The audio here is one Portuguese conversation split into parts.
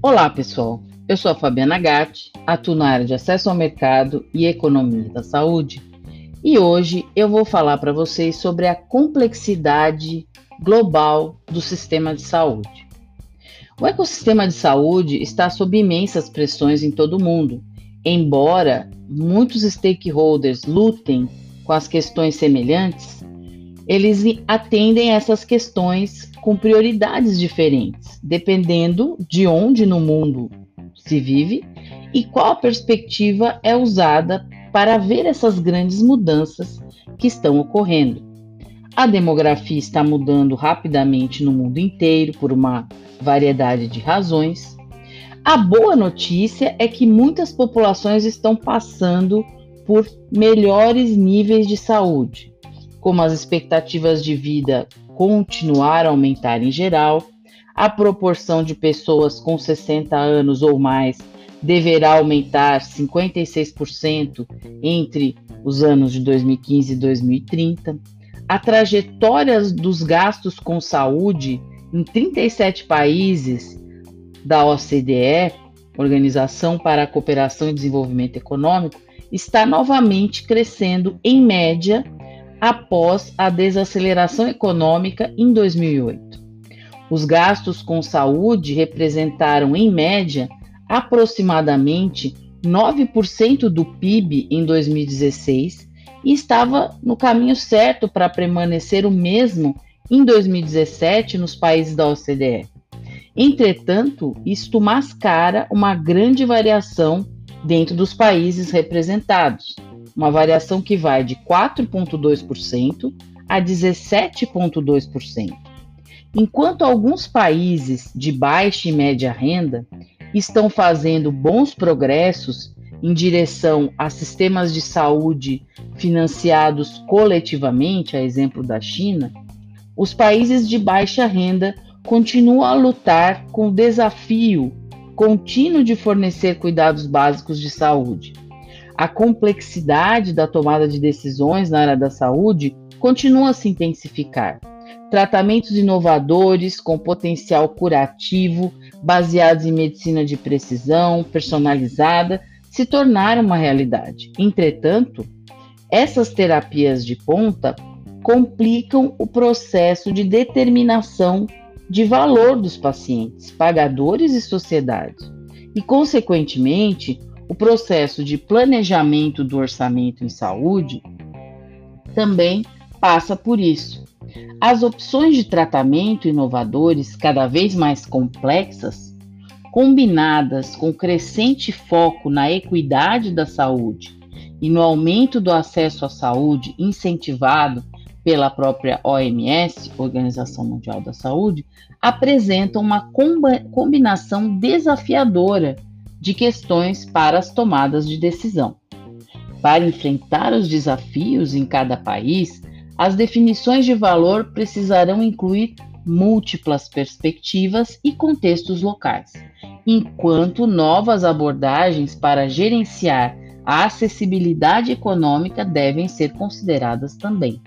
Olá, pessoal. Eu sou a Fabiana Gatti, atuo na área de acesso ao mercado e economia da saúde. E hoje eu vou falar para vocês sobre a complexidade global do sistema de saúde. O ecossistema de saúde está sob imensas pressões em todo o mundo, embora muitos stakeholders lutem com as questões semelhantes, eles atendem essas questões com prioridades diferentes, dependendo de onde no mundo se vive e qual perspectiva é usada para ver essas grandes mudanças que estão ocorrendo. A demografia está mudando rapidamente no mundo inteiro por uma variedade de razões. A boa notícia é que muitas populações estão passando por melhores níveis de saúde, como as expectativas de vida continuar a aumentar em geral, a proporção de pessoas com 60 anos ou mais deverá aumentar 56% entre os anos de 2015 e 2030. A trajetória dos gastos com saúde em 37 países da OCDE, Organização para a Cooperação e Desenvolvimento Econômico, está novamente crescendo em média após a desaceleração econômica em 2008. Os gastos com saúde representaram, em média, aproximadamente 9% do PIB em 2016 e estava no caminho certo para permanecer o mesmo em 2017 nos países da OCDE. Entretanto, isto mascara uma grande variação dentro dos países representados, uma variação que vai de 4,2% a 17,2%. Enquanto alguns países de baixa e média renda estão fazendo bons progressos em direção a sistemas de saúde financiados coletivamente, a exemplo da China, os países de baixa renda continuam a lutar com o desafio contínuo de fornecer cuidados básicos de saúde. A complexidade da tomada de decisões na área da saúde continua a se intensificar. Tratamentos inovadores com potencial curativo, baseados em medicina de precisão, personalizada, se tornaram uma realidade. Entretanto, essas terapias de ponta complicam o processo de determinação de valor dos pacientes, pagadores e sociedade, e, consequentemente, o processo de planejamento do orçamento em saúde também passa por isso. As opções de tratamento inovadores, cada vez mais complexas, combinadas com crescente foco na equidade da saúde e no aumento do acesso à saúde incentivado pela própria OMS, Organização Mundial da Saúde, apresentam uma combinação desafiadora de questões para as tomadas de decisão. Para enfrentar os desafios em cada país, as definições de valor precisarão incluir múltiplas perspectivas e contextos locais, enquanto novas abordagens para gerenciar a acessibilidade econômica devem ser consideradas também.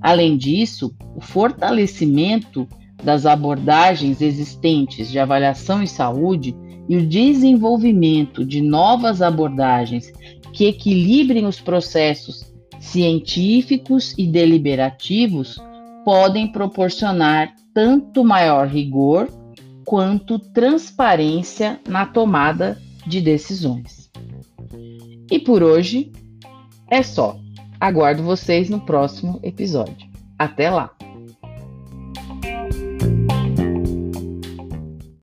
Além disso, o fortalecimento das abordagens existentes de avaliação em saúde e o desenvolvimento de novas abordagens que equilibrem os processos científicos e deliberativos podem proporcionar tanto maior rigor quanto transparência na tomada de decisões. E por hoje é só. Aguardo vocês no próximo episódio. Até lá!